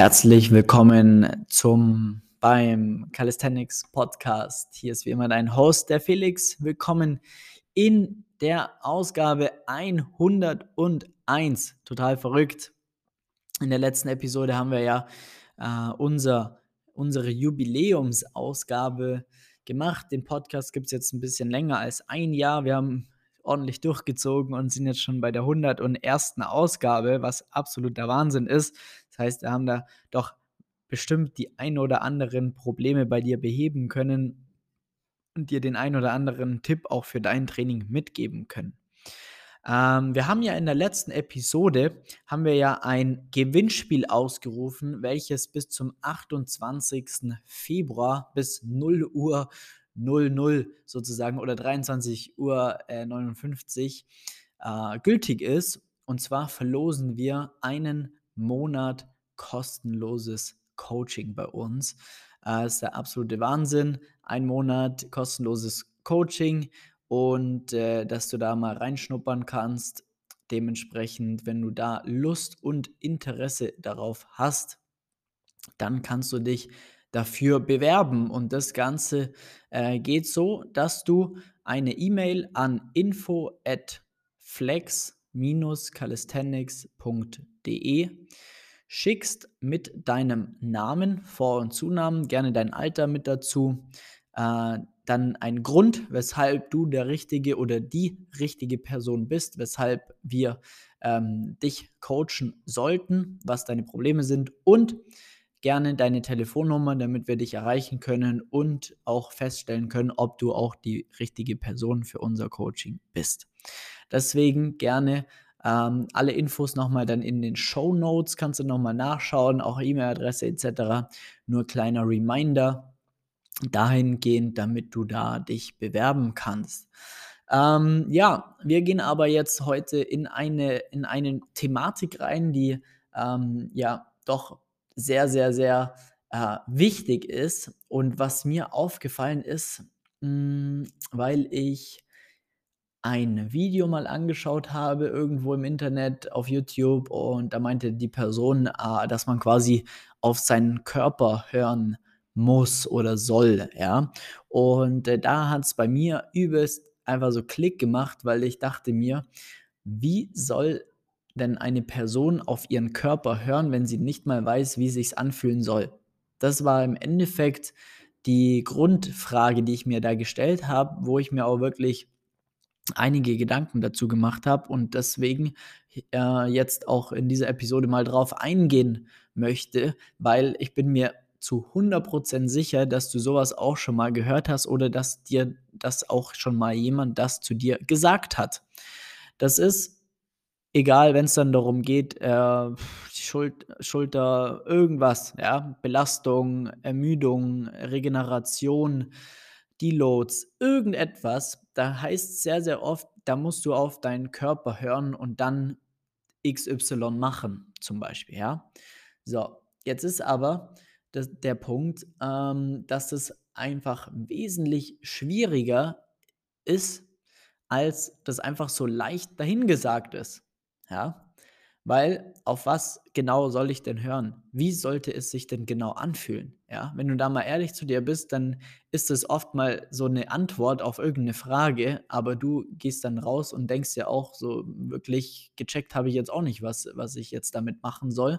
Herzlich willkommen zum beim Calisthenics Podcast. Hier ist wie immer dein Host, der Felix. Willkommen in der Ausgabe 101. Total verrückt. In der letzten Episode haben wir ja äh, unser, unsere Jubiläumsausgabe gemacht. Den Podcast gibt es jetzt ein bisschen länger als ein Jahr. Wir haben ordentlich durchgezogen und sind jetzt schon bei der 101. Ausgabe, was absoluter Wahnsinn ist. Das heißt, wir haben da doch bestimmt die ein oder anderen Probleme bei dir beheben können und dir den ein oder anderen Tipp auch für dein Training mitgeben können. Ähm, wir haben ja in der letzten Episode haben wir ja ein Gewinnspiel ausgerufen, welches bis zum 28. Februar bis 0 Uhr 00 sozusagen oder 23 Uhr äh, 59 äh, gültig ist. Und zwar verlosen wir einen Monat kostenloses Coaching bei uns. Äh, das ist der absolute Wahnsinn. Ein Monat kostenloses Coaching und äh, dass du da mal reinschnuppern kannst. Dementsprechend, wenn du da Lust und Interesse darauf hast, dann kannst du dich dafür bewerben. Und das Ganze äh, geht so, dass du eine E-Mail an info at flex-calisthenics.de schickst mit deinem Namen, Vor- und Zunamen, gerne dein Alter mit dazu, äh, dann ein Grund, weshalb du der richtige oder die richtige Person bist, weshalb wir ähm, dich coachen sollten, was deine Probleme sind und gerne deine Telefonnummer, damit wir dich erreichen können und auch feststellen können, ob du auch die richtige Person für unser Coaching bist. Deswegen gerne ähm, alle Infos nochmal dann in den Show Notes, kannst du nochmal nachschauen, auch E-Mail-Adresse etc. Nur kleiner Reminder dahingehend, damit du da dich bewerben kannst. Ähm, ja, wir gehen aber jetzt heute in eine, in eine Thematik rein, die ähm, ja doch sehr, sehr, sehr äh, wichtig ist und was mir aufgefallen ist, mh, hm, weil ich ein Video mal angeschaut habe, irgendwo im Internet, auf YouTube, und da meinte die Person, äh, dass man quasi auf seinen Körper hören muss oder soll, ja. Und äh, da hat es bei mir übelst einfach so Klick gemacht, weil ich dachte mir, wie soll denn eine Person auf ihren Körper hören, wenn sie nicht mal weiß, wie sich's anfühlen soll? Das war im Endeffekt die Grundfrage, die ich mir da gestellt habe, wo ich mir auch wirklich einige Gedanken dazu gemacht habe und deswegen äh, jetzt auch in dieser Episode mal drauf eingehen möchte, weil ich bin mir zu 100% sicher, dass du sowas auch schon mal gehört hast oder dass dir das auch schon mal jemand das zu dir gesagt hat. Das ist egal, wenn es dann darum geht, äh, Schul Schulter, irgendwas, ja, Belastung, Ermüdung, Regeneration, Deloads, irgendetwas, da heißt sehr, sehr oft, da musst du auf deinen Körper hören und dann XY machen, zum Beispiel, ja. So, jetzt ist aber das, der Punkt, ähm, dass es einfach wesentlich schwieriger ist, als das einfach so leicht dahingesagt ist. Ja, weil auf was genau soll ich denn hören? Wie sollte es sich denn genau anfühlen? Ja, wenn du da mal ehrlich zu dir bist, dann ist es oft mal so eine Antwort auf irgendeine Frage, aber du gehst dann raus und denkst ja auch so wirklich gecheckt habe ich jetzt auch nicht, was, was ich jetzt damit machen soll.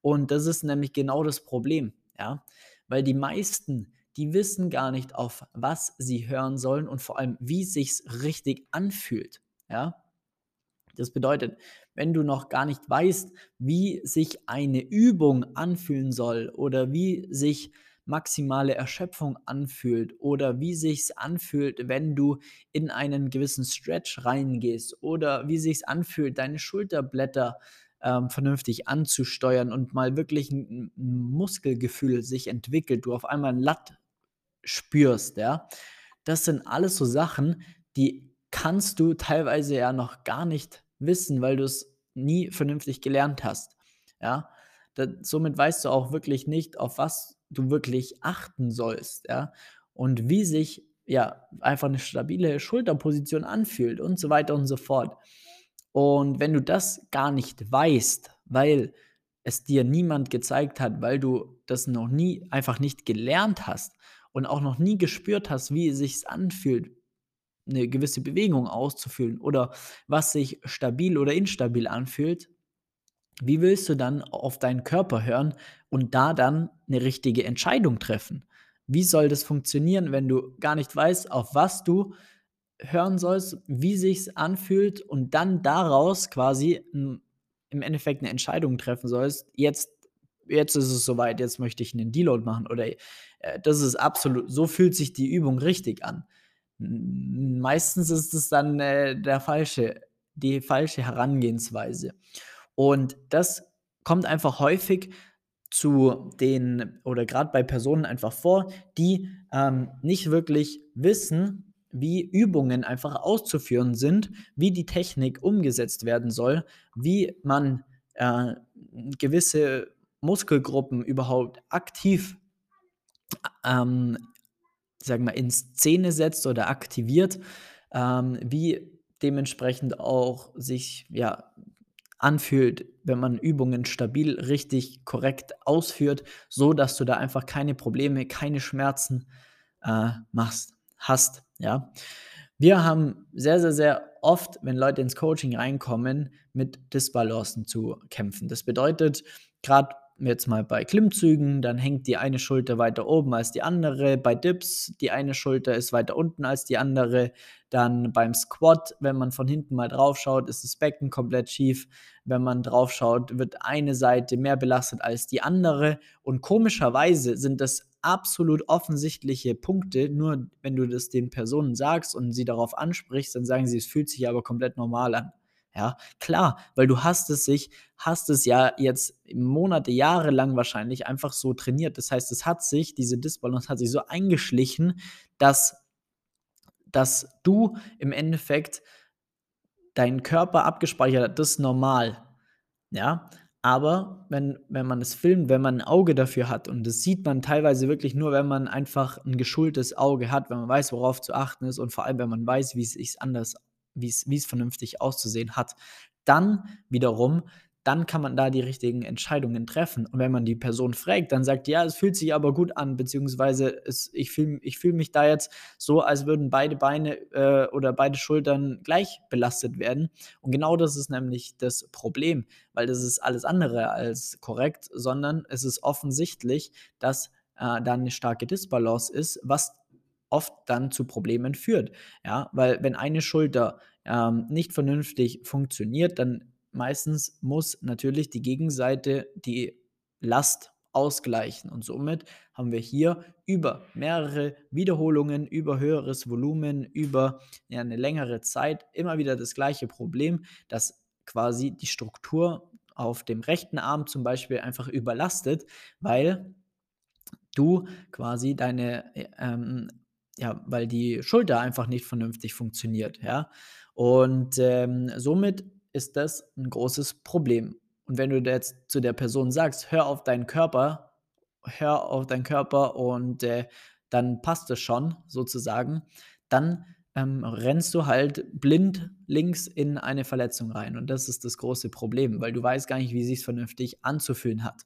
Und das ist nämlich genau das Problem, ja, weil die meisten, die wissen gar nicht, auf was sie hören sollen und vor allem, wie sich's richtig anfühlt, ja. Das bedeutet, wenn du noch gar nicht weißt, wie sich eine Übung anfühlen soll oder wie sich maximale Erschöpfung anfühlt oder wie sich's anfühlt, wenn du in einen gewissen Stretch reingehst oder wie sich's anfühlt, deine Schulterblätter ähm, vernünftig anzusteuern und mal wirklich ein, ein Muskelgefühl sich entwickelt, du auf einmal ein Latt spürst, ja. Das sind alles so Sachen, die kannst du teilweise ja noch gar nicht wissen, weil du es nie vernünftig gelernt hast. Ja, da, somit weißt du auch wirklich nicht, auf was du wirklich achten sollst, ja, und wie sich ja einfach eine stabile Schulterposition anfühlt und so weiter und so fort. Und wenn du das gar nicht weißt, weil es dir niemand gezeigt hat, weil du das noch nie einfach nicht gelernt hast und auch noch nie gespürt hast, wie es sich anfühlt, eine gewisse Bewegung auszuführen oder was sich stabil oder instabil anfühlt, wie willst du dann auf deinen Körper hören und da dann eine richtige Entscheidung treffen? Wie soll das funktionieren, wenn du gar nicht weißt, auf was du hören sollst, wie sich's anfühlt und dann daraus quasi im Endeffekt eine Entscheidung treffen sollst: „Jetzt jetzt ist es soweit, jetzt möchte ich einen Deload machen“ oder, äh, das ist absolut so fühlt sich die Übung richtig an. Meistens ist es dann, äh, der falsche die falsche Herangehensweise. Und das kommt einfach häufig zu den oder gerade bei Personen einfach vor, die, ähm, nicht wirklich wissen, wie Übungen einfach auszuführen sind, wie die Technik umgesetzt werden soll, wie man, äh, gewisse Muskelgruppen überhaupt aktiv, ähm, sagen wir, in Szene setzt oder aktiviert, ähm, wie dementsprechend auch sich, ja, anfühlt, wenn man Übungen stabil, richtig, korrekt ausführt, so dass du da einfach keine Probleme, keine Schmerzen, äh, machst hast, ja. Wir haben sehr, sehr, sehr oft, wenn Leute ins Coaching reinkommen, mit Disbalancen zu kämpfen. Das bedeutet, gerade jetzt mal bei Klimmzügen, dann hängt die eine Schulter weiter oben als die andere. Bei Dips, die eine Schulter ist weiter unten als die andere. Dann beim Squat, wenn man von hinten mal drauf schaut, ist das Becken komplett schief. Wenn man drauf schaut, wird eine Seite mehr belastet als die andere. Und komischerweise sind das absolut offensichtliche Punkte. Nur wenn du das den Personen sagst und sie darauf ansprichst, dann sagen sie, es fühlt sich aber komplett normal an. Ja, klar, weil du hast es sich hast es ja jetzt Monate, Jahre lang wahrscheinlich einfach so trainiert. Das heißt, es hat sich diese Disbalance hat sich so eingeschlichen, dass dass du im Endeffekt deinen Körper abgespeichert hat, das ist normal, ja? Aber wenn wenn man es filmt, wenn man ein Auge dafür hat und das sieht man teilweise wirklich nur, wenn man einfach ein geschultes Auge hat, wenn man weiß, worauf zu achten ist und vor allem, wenn man weiß, wie es sich anders wie es vernünftig auszusehen hat. Dann wiederum dann kann man da die richtigen Entscheidungen treffen. Und wenn man die Person fragt, dann sagt „Ja, es fühlt sich aber gut an“, beziehungsweise es ich fühle ich fühle mich da jetzt so, als würden beide Beine, äh, oder beide Schultern gleich belastet werden. Und genau das ist nämlich das Problem, weil das ist alles andere als korrekt, sondern es ist offensichtlich, dass, äh, da 'ne starke Disbalance ist, was oft dann zu Problemen führt, ja? Weil wenn eine Schulter, ähm, nicht vernünftig funktioniert, dann meistens muss natürlich die Gegenseite die Last ausgleichen und somit haben wir hier über mehrere Wiederholungen, über höheres Volumen, über, ja, 'ne längere Zeit immer wieder das gleiche Problem, dass quasi die Struktur auf dem rechten Arm zum Beispiel einfach überlastet, weil du quasi deine, äh, ähm ja, weil die Schulter einfach nicht vernünftig funktioniert, ja? Und, ähm, somit ist das ein großes Problem. Und wenn du jetzt zu der Person sagst: „Hör auf deinen Körper hör auf deinen Körper und, äh, dann passt es schon“, sozusagen, dann, ähm, rennst du halt blind links in eine Verletzung rein. Und das ist das große Problem, weil du weißt gar nicht, wie sich's vernünftig anzufühlen hat.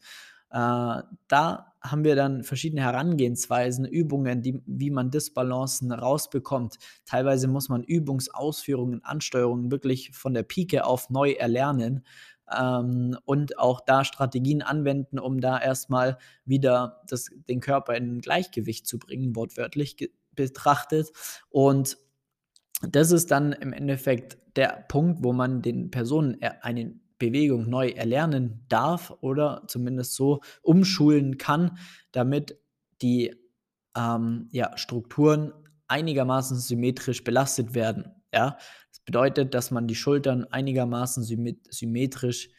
Äh, da haben wir dann verschiedene Herangehensweisen, Übungen, die wie man Disbalancen rausbekommt. Teilweise muss man Übungsausführungen, Ansteuerungen wirklich von der Pike auf neu erlernen, ähm, und auch da Strategien anwenden, um da erstmal wieder das den Körper in Gleichgewicht zu bringen, wortwörtlich betrachtet. Und das ist dann im Endeffekt der Punkt, wo man den Personen e eine Bewegung neu erlernen darf oder zumindest so umschulen kann, damit die, ähm, ja, Strukturen einigermaßen symmetrisch belastet werden, ja? Das bedeutet, dass man die Schultern einigermaßen symmet symmetrisch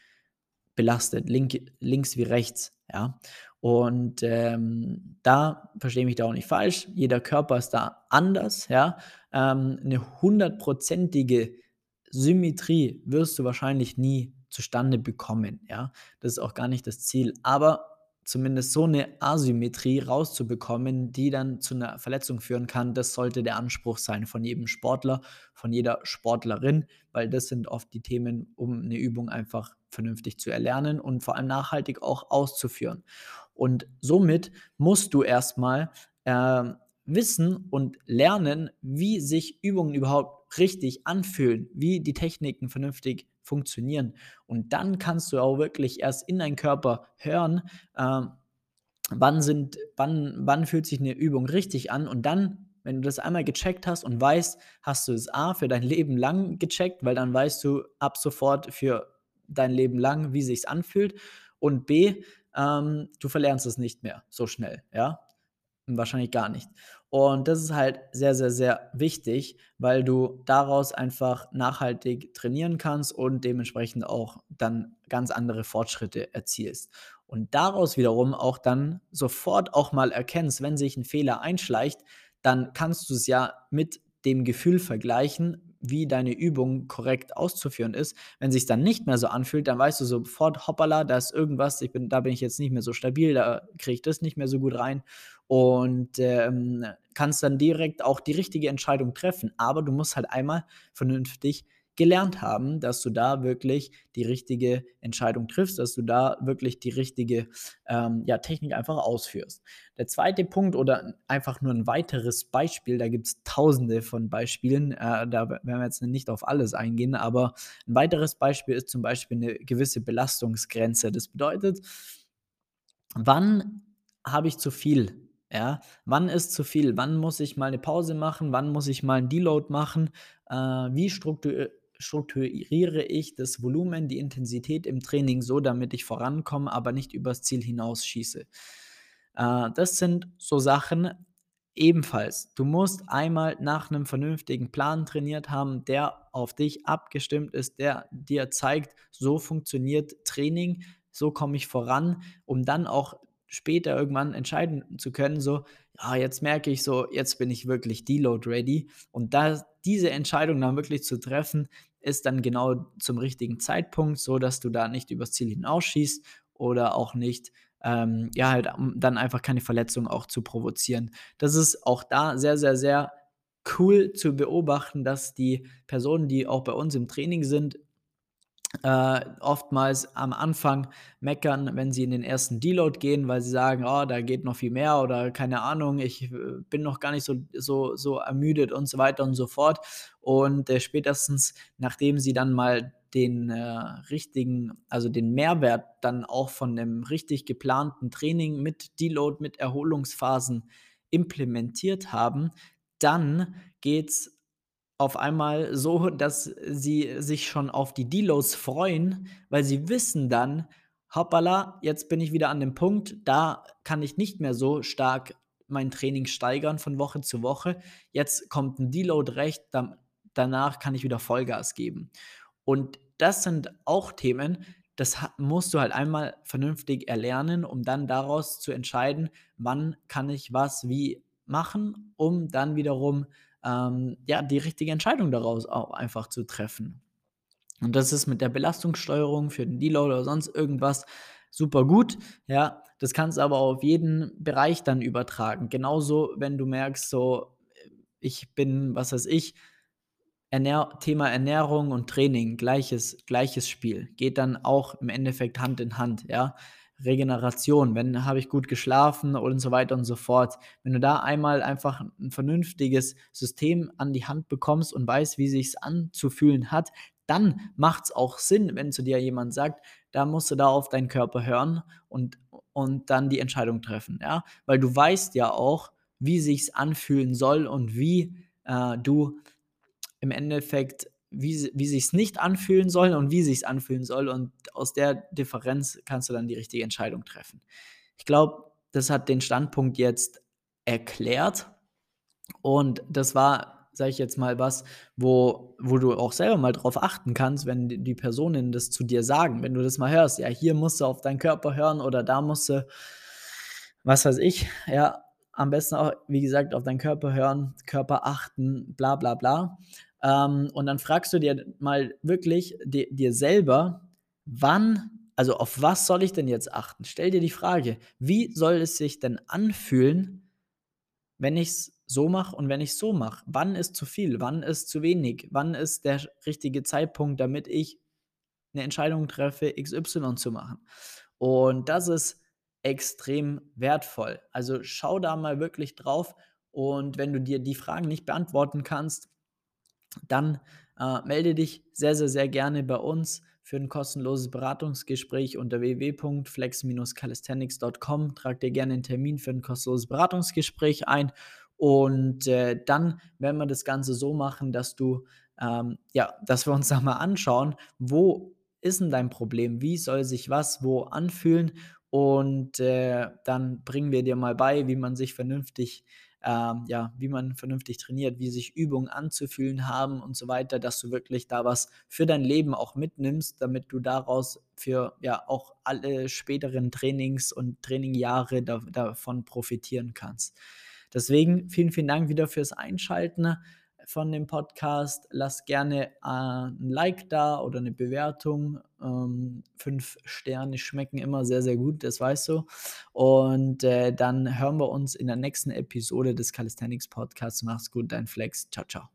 belastet, linke links wie rechts, ja? Und, ähm, da verstehe mich da auch nicht falsch, jeder Körper ist da anders, ja? Ähm, 'ne hundertprozentige Symmetrie wirst du wahrscheinlich nie zustande bekommen, ja? Das ist auch gar nicht das Ziel. Aber zumindest so eine Asymmetrie rauszubekommen, die dann zu einer Verletzung führen kann. Das sollte der Anspruch sein von jedem Sportler, von jeder Sportlerin, weil das sind oft die Themen, um eine Übung einfach vernünftig zu erlernen und vor allem nachhaltig auch auszuführen. Und somit musst du erstmal äh, wissen und lernen, wie sich Übungen überhaupt richtig anfühlen, wie die Techniken vernünftig funktionieren. Und dann kannst du auch wirklich erst in deinen Körper hören, äh, wann, sind, wann, wann fühlt sich eine Übung richtig an. Und dann, wenn du das einmal gecheckt hast und weißt, hast du es A für dein Leben lang gecheckt, weil dann weißt du ab sofort für dein Leben lang, wie sich anfühlt. Und B, ähm, du verlernst es nicht mehr so schnell, ja. Wahrscheinlich gar nicht. Und das ist halt sehr, sehr, sehr wichtig, weil du daraus einfach nachhaltig trainieren kannst und dementsprechend auch dann ganz andere Fortschritte erzielst. Und daraus wiederum auch dann sofort auch mal erkennst, wenn sich ein Fehler einschleicht, dann kannst du es ja mit dem Gefühl vergleichen, wie deine Übung korrekt auszuführen ist. Wenn sich dann nicht mehr so anfühlt, dann weißt du sofort, hoppala, da ist irgendwas, ich bin, da bin ich jetzt nicht mehr so stabil, da kriege ich das nicht mehr so gut rein und ähm, kannst dann direkt auch die richtige Entscheidung treffen. Aber du musst halt einmal vernünftig gelernt haben, dass du da wirklich die richtige Entscheidung triffst, dass du da wirklich die richtige ähm, ja, Technik einfach ausführst. Der zweite Punkt oder einfach nur ein weiteres Beispiel, da gibt es tausende von Beispielen, äh, da werden wir jetzt nicht auf alles eingehen, aber ein weiteres Beispiel ist zum Beispiel eine gewisse Belastungsgrenze. Das bedeutet, wann habe ich zu viel ja, wann ist zu viel? Wann muss ich mal eine Pause machen? Wann muss ich mal einen Deload machen? Äh, wie struktur strukturiere ich das Volumen, die Intensität im Training so, damit ich vorankomme, aber nicht übers Ziel hinausschieße. Äh, das sind so Sachen, ebenfalls. Du musst einmal nach einem vernünftigen Plan trainiert haben, der auf dich abgestimmt ist, der dir zeigt, so funktioniert Training, so komme ich voran, um dann auch später irgendwann entscheiden zu können, so, ja, jetzt merke ich so, jetzt bin ich wirklich Deload ready. Und da diese Entscheidung dann wirklich zu treffen, ist dann genau zum richtigen Zeitpunkt, so dass du da nicht übers Ziel hinausschießt oder auch nicht, ähm, ja, halt dann einfach keine Verletzung auch zu provozieren. Das ist auch da sehr, sehr, sehr cool zu beobachten, dass die Personen, die auch bei uns im Training sind, äh, oftmals am Anfang meckern, wenn sie in den ersten Deload gehen, weil sie sagen, oh, da geht noch viel mehr oder keine Ahnung, ich äh, bin noch gar nicht so, so, so ermüdet und so weiter und so fort. Und äh, spätestens, nachdem sie dann mal den äh, richtigen, also den Mehrwert dann auch von dem richtig geplanten Training mit Deload, mit Erholungsphasen implementiert haben, dann geht es auf einmal so, dass sie sich schon auf die Deloads freuen, weil sie wissen dann, hoppala, jetzt bin ich wieder an dem Punkt, da kann ich nicht mehr so stark mein Training steigern von Woche zu Woche. Jetzt kommt ein Deload recht, dann, danach kann ich wieder Vollgas geben. Und das sind auch Themen, das musst du halt einmal vernünftig erlernen, um dann daraus zu entscheiden, wann kann ich was wie machen, um dann wiederum ähm, ja, die richtige Entscheidung daraus auch einfach zu treffen. Und das ist mit der Belastungssteuerung für den Deload oder sonst irgendwas super gut. Ja, das kannst du aber auf jeden Bereich dann übertragen. Genauso, wenn du merkst, so, ich bin, was weiß ich, Ernähr Thema Ernährung und Training, gleiches, gleiches Spiel. Geht dann auch im Endeffekt Hand in Hand, ja. Regeneration, wenn habe ich gut geschlafen und so weiter und so fort. Wenn du da einmal einfach ein vernünftiges System an die Hand bekommst und weißt, wie sich es anzufühlen hat, dann macht es auch Sinn, wenn zu dir jemand sagt, da musst du da auf deinen Körper hören und, und dann die Entscheidung treffen, ja, weil du weißt ja auch, wie sich es anfühlen soll und wie äh, du im Endeffekt wie, wie sich es nicht anfühlen soll und wie sich es anfühlen soll. Und aus der Differenz kannst du dann die richtige Entscheidung treffen. Ich glaube, das hat den Standpunkt jetzt erklärt. Und das war, sage ich jetzt mal, was, wo, wo du auch selber mal drauf achten kannst, wenn die Personen das zu dir sagen. Wenn du das mal hörst, ja, hier musst du auf deinen Körper hören oder da musst du, was weiß ich, ja, am besten auch, wie gesagt, auf deinen Körper hören, Körper achten, bla bla bla. Ähm, und dann fragst du dir mal wirklich di dir selber, wann, Also auf was soll ich denn jetzt achten? Stell dir die Frage, wie soll es sich denn anfühlen, wenn ich es so mache und wenn ich so mache? Wann ist zu viel? Wann ist zu wenig? Wann ist der richtige Zeitpunkt, damit ich eine Entscheidung treffe, XY zu machen? Und das ist extrem wertvoll. Also schau da mal wirklich drauf und wenn du dir die Fragen nicht beantworten kannst, dann äh, melde dich sehr, sehr, sehr gerne bei uns für ein kostenloses Beratungsgespräch unter www.flex-calisthenics.com. Trag dir gerne einen Termin für ein kostenloses Beratungsgespräch ein und äh, dann werden wir das Ganze so machen, dass du, ähm, ja, dass wir uns da mal anschauen, wo ist denn dein Problem? Wie soll sich was wo anfühlen? Und äh, dann bringen wir dir mal bei, wie man sich vernünftig ähm, ja, wie man vernünftig trainiert, wie sich Übungen anzufühlen haben und so weiter, dass du wirklich da was für dein Leben auch mitnimmst, damit du daraus für ja auch alle späteren Trainings und Trainingjahre da, davon profitieren kannst. Deswegen vielen, vielen Dank wieder fürs Einschalten von dem Podcast. Lass gerne äh, ein Like da oder eine Bewertung. Ähm, fünf Sterne schmecken immer sehr, sehr gut, das weißt du. Und äh, dann hören wir uns in der nächsten Episode des Calisthenics Podcasts. Mach's gut, dein Flex. Ciao, ciao.